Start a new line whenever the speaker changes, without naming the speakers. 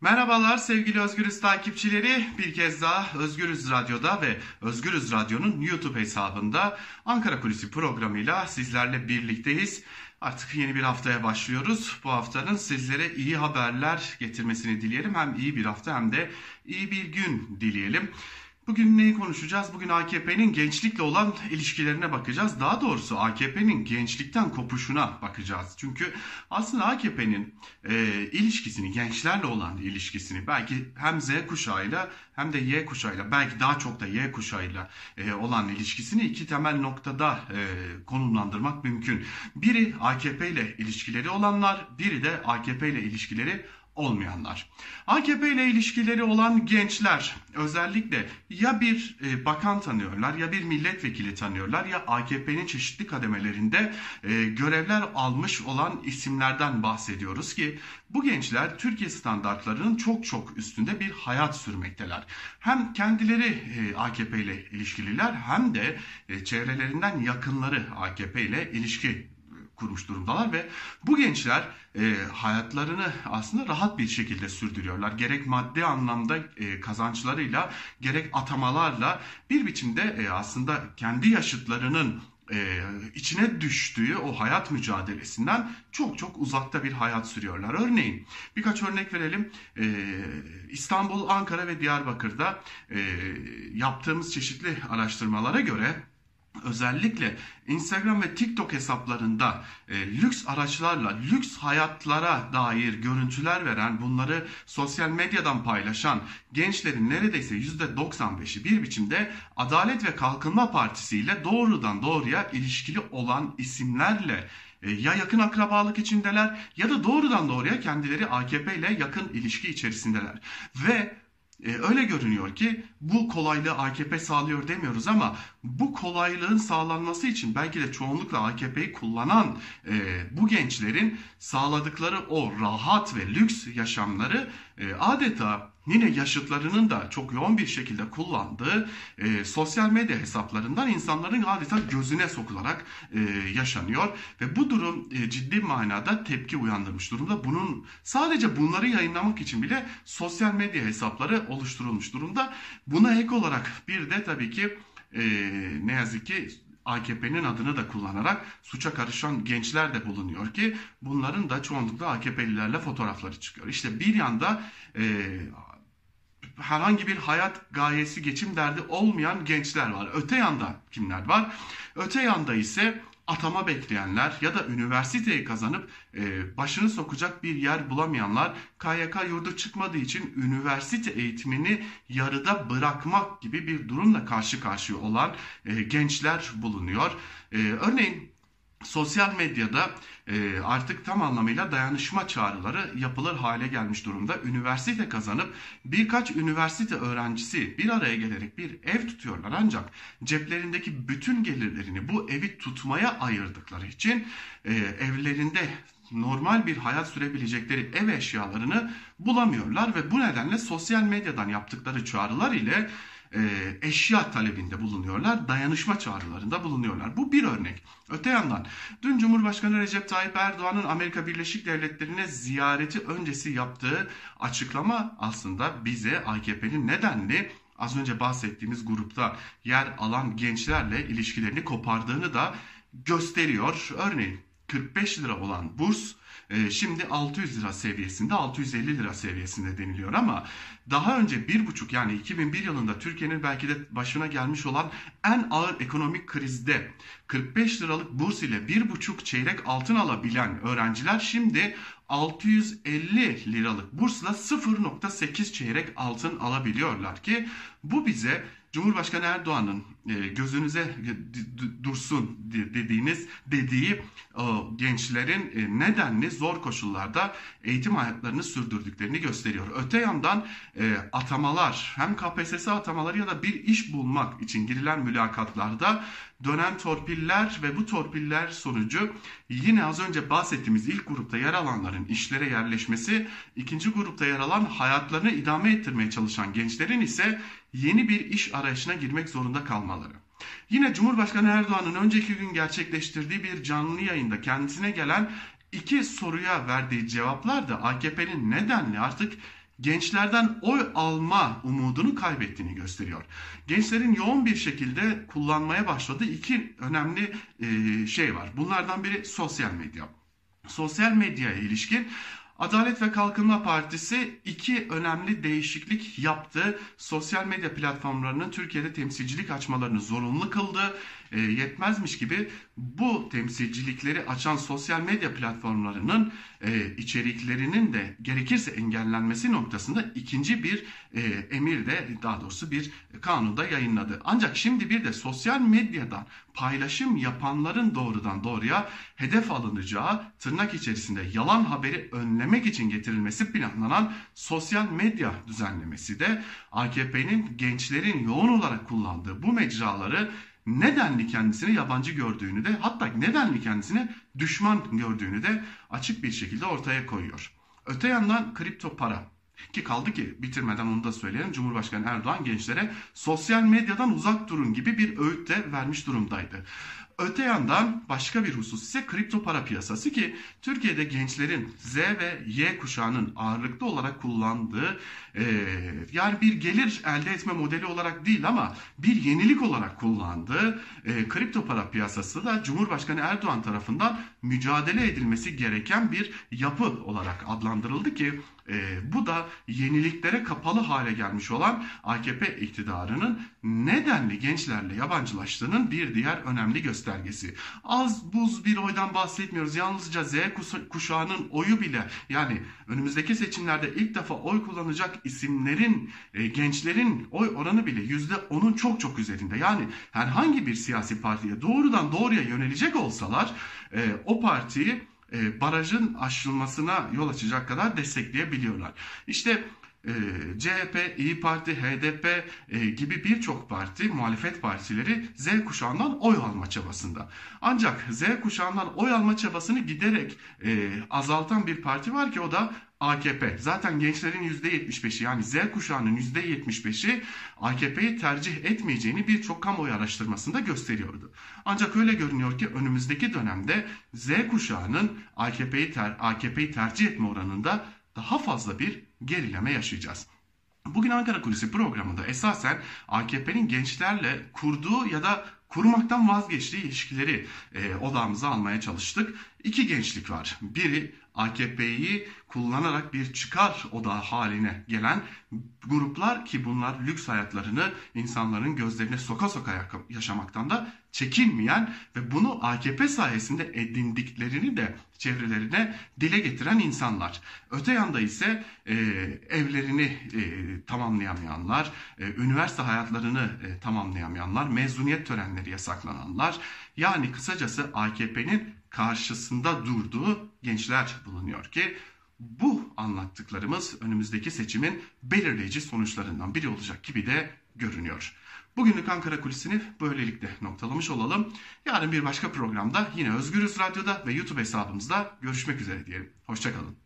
Merhabalar sevgili Özgürüz takipçileri. Bir kez daha Özgürüz Radyo'da ve Özgürüz Radyo'nun YouTube hesabında Ankara Kulisi programıyla sizlerle birlikteyiz. Artık yeni bir haftaya başlıyoruz. Bu haftanın sizlere iyi haberler getirmesini dileyelim. Hem iyi bir hafta hem de iyi bir gün dileyelim. Bugün neyi konuşacağız? Bugün AKP'nin gençlikle olan ilişkilerine bakacağız. Daha doğrusu AKP'nin gençlikten kopuşuna bakacağız. Çünkü aslında AKP'nin e, ilişkisini, gençlerle olan ilişkisini belki hem Z kuşağıyla hem de Y kuşağıyla belki daha çok da Y kuşağıyla e, olan ilişkisini iki temel noktada e, konumlandırmak mümkün. Biri AKP ile ilişkileri olanlar, biri de AKP ile ilişkileri olmayanlar. AKP ile ilişkileri olan gençler özellikle ya bir e, bakan tanıyorlar ya bir milletvekili tanıyorlar ya AKP'nin çeşitli kademelerinde e, görevler almış olan isimlerden bahsediyoruz ki bu gençler Türkiye standartlarının çok çok üstünde bir hayat sürmekteler. Hem kendileri e, AKP ile ilişkililer hem de çevrelerinden yakınları AKP ile ilişki kurmuş durumdalar ve bu gençler e, hayatlarını aslında rahat bir şekilde sürdürüyorlar. Gerek maddi anlamda e, kazançlarıyla gerek atamalarla bir biçimde e, aslında kendi yaşıtlarının e, içine düştüğü o hayat mücadelesinden çok çok uzakta bir hayat sürüyorlar. Örneğin birkaç örnek verelim. E, İstanbul, Ankara ve Diyarbakır'da e, yaptığımız çeşitli araştırmalara göre özellikle Instagram ve TikTok hesaplarında e, lüks araçlarla lüks hayatlara dair görüntüler veren bunları sosyal medyadan paylaşan gençlerin neredeyse %95'i bir biçimde Adalet ve Kalkınma Partisi ile doğrudan doğruya ilişkili olan isimlerle e, ya yakın akrabalık içindeler ya da doğrudan doğruya kendileri AKP ile yakın ilişki içerisindeler. Ve öyle görünüyor ki bu kolaylığı AKP sağlıyor demiyoruz ama bu kolaylığın sağlanması için belki de çoğunlukla AKP'yi kullanan e, bu gençlerin sağladıkları o rahat ve lüks yaşamları e, adeta yine yaşıtlarının da çok yoğun bir şekilde kullandığı e, sosyal medya hesaplarından insanların adeta gözüne sokularak e, yaşanıyor ve bu durum e, ciddi manada tepki uyandırmış durumda. Bunun sadece bunları yayınlamak için bile sosyal medya hesapları oluşturulmuş durumda. Buna ek olarak bir de tabii ki e, ne yazık ki AKP'nin adını da kullanarak suça karışan gençler de bulunuyor ki bunların da çoğunlukla AKP'lilerle fotoğrafları çıkıyor. İşte bir yanda e, herhangi bir hayat gayesi, geçim derdi olmayan gençler var. Öte yanda kimler var? Öte yanda ise atama bekleyenler ya da üniversiteyi kazanıp e, başını sokacak bir yer bulamayanlar KYK yurdu çıkmadığı için üniversite eğitimini yarıda bırakmak gibi bir durumla karşı karşıya olan e, gençler bulunuyor. E, örneğin sosyal medyada e, artık tam anlamıyla dayanışma çağrıları yapılır hale gelmiş durumda. Üniversite kazanıp birkaç üniversite öğrencisi bir araya gelerek bir ev tutuyorlar ancak ceplerindeki bütün gelirlerini bu evi tutmaya ayırdıkları için e, evlerinde normal bir hayat sürebilecekleri ev eşyalarını bulamıyorlar ve bu nedenle sosyal medyadan yaptıkları çağrılar ile eşya talebinde bulunuyorlar, dayanışma çağrılarında bulunuyorlar. Bu bir örnek. Öte yandan dün Cumhurbaşkanı Recep Tayyip Erdoğan'ın Amerika Birleşik Devletleri'ne ziyareti öncesi yaptığı açıklama aslında bize AKP'nin nedenli az önce bahsettiğimiz grupta yer alan gençlerle ilişkilerini kopardığını da gösteriyor. Örneğin 45 lira olan burs e, şimdi 600 lira seviyesinde 650 lira seviyesinde deniliyor ama daha önce 1,5 yani 2001 yılında Türkiye'nin belki de başına gelmiş olan en ağır ekonomik krizde 45 liralık burs ile 1,5 çeyrek altın alabilen öğrenciler şimdi 650 liralık bursla 0.8 çeyrek altın alabiliyorlar ki bu bize Cumhurbaşkanı Erdoğan'ın gözünüze dursun dediğiniz dediği gençlerin e, nedenli zor koşullarda eğitim hayatlarını sürdürdüklerini gösteriyor. Öte yandan e, atamalar hem KPSS atamaları ya da bir iş bulmak için girilen mülakatlarda dönen torpiller ve bu torpiller sonucu yine az önce bahsettiğimiz ilk grupta yer alanların işlere yerleşmesi, ikinci grupta yer alan hayatlarını idame ettirmeye çalışan gençlerin ise yeni bir iş arayışına girmek zorunda kalmaları. Yine Cumhurbaşkanı Erdoğan'ın önceki gün gerçekleştirdiği bir canlı yayında kendisine gelen iki soruya verdiği cevaplar da AKP'nin nedenli artık gençlerden oy alma umudunu kaybettiğini gösteriyor. Gençlerin yoğun bir şekilde kullanmaya başladığı iki önemli e, şey var. Bunlardan biri sosyal medya. Sosyal medyaya ilişkin Adalet ve Kalkınma Partisi iki önemli değişiklik yaptı. Sosyal medya platformlarının Türkiye'de temsilcilik açmalarını zorunlu kıldı. E, yetmezmiş gibi bu temsilcilikleri açan sosyal medya platformlarının e, içeriklerinin de gerekirse engellenmesi noktasında ikinci bir e, emir de daha doğrusu bir kanunda yayınladı. Ancak şimdi bir de sosyal medyadan paylaşım yapanların doğrudan doğruya hedef alınacağı tırnak içerisinde yalan haberi önlemek için getirilmesi planlanan sosyal medya düzenlemesi de AKP'nin gençlerin yoğun olarak kullandığı bu mecraları nedenli kendisini yabancı gördüğünü de hatta nedenli kendisini düşman gördüğünü de açık bir şekilde ortaya koyuyor. Öte yandan kripto para ki kaldı ki bitirmeden onu da söyleyelim. Cumhurbaşkanı Erdoğan gençlere sosyal medyadan uzak durun gibi bir öğüt de vermiş durumdaydı. Öte yandan başka bir husus ise kripto para piyasası ki Türkiye'de gençlerin Z ve Y kuşağının ağırlıklı olarak kullandığı e, yani bir gelir elde etme modeli olarak değil ama bir yenilik olarak kullandığı e, kripto para piyasası da Cumhurbaşkanı Erdoğan tarafından mücadele edilmesi gereken bir yapı olarak adlandırıldı ki e, bu da yeniliklere kapalı hale gelmiş olan AKP iktidarının nedenli gençlerle yabancılaştığının bir diğer önemli göstergesi. Az buz bir oydan bahsetmiyoruz. Yalnızca Z kuşağının oyu bile yani önümüzdeki seçimlerde ilk defa oy kullanacak isimlerin, e, gençlerin oy oranı bile %10'un çok çok üzerinde. Yani herhangi bir siyasi partiye doğrudan doğruya yönelecek olsalar e, o partiyi e, barajın aşılmasına yol açacak kadar destekleyebiliyorlar. İşte e, CHP, İyi Parti, HDP e, gibi birçok parti, muhalefet partileri Z kuşağından oy alma çabasında. Ancak Z kuşağından oy alma çabasını giderek e, azaltan bir parti var ki o da AKP. Zaten gençlerin %75'i yani Z kuşağının %75'i AKP'yi tercih etmeyeceğini birçok kamuoyu araştırmasında gösteriyordu. Ancak öyle görünüyor ki önümüzdeki dönemde Z kuşağının AKP'yi ter, AKP'yi tercih etme oranında daha fazla bir gerileme yaşayacağız. Bugün Ankara Kulisi programında esasen AKP'nin gençlerle kurduğu ya da kurmaktan vazgeçtiği ilişkileri e, odamıza almaya çalıştık. İki gençlik var. Biri AKP'yi kullanarak bir çıkar odağı haline gelen gruplar ki bunlar lüks hayatlarını insanların gözlerine soka soka yaşamaktan da çekinmeyen ve bunu AKP sayesinde edindiklerini de çevrelerine dile getiren insanlar. Öte yanda ise e, evlerini e, tamamlayamayanlar, e, üniversite hayatlarını e, tamamlayamayanlar, mezuniyet törenleri yasaklananlar. Yani kısacası AKP'nin karşısında durduğu gençler bulunuyor ki bu anlattıklarımız önümüzdeki seçimin belirleyici sonuçlarından biri olacak gibi de görünüyor. Bugünlük Ankara Kulisi'ni böylelikle noktalamış olalım. Yarın bir başka programda yine Özgürüz Radyo'da ve YouTube hesabımızda görüşmek üzere diyelim. Hoşçakalın.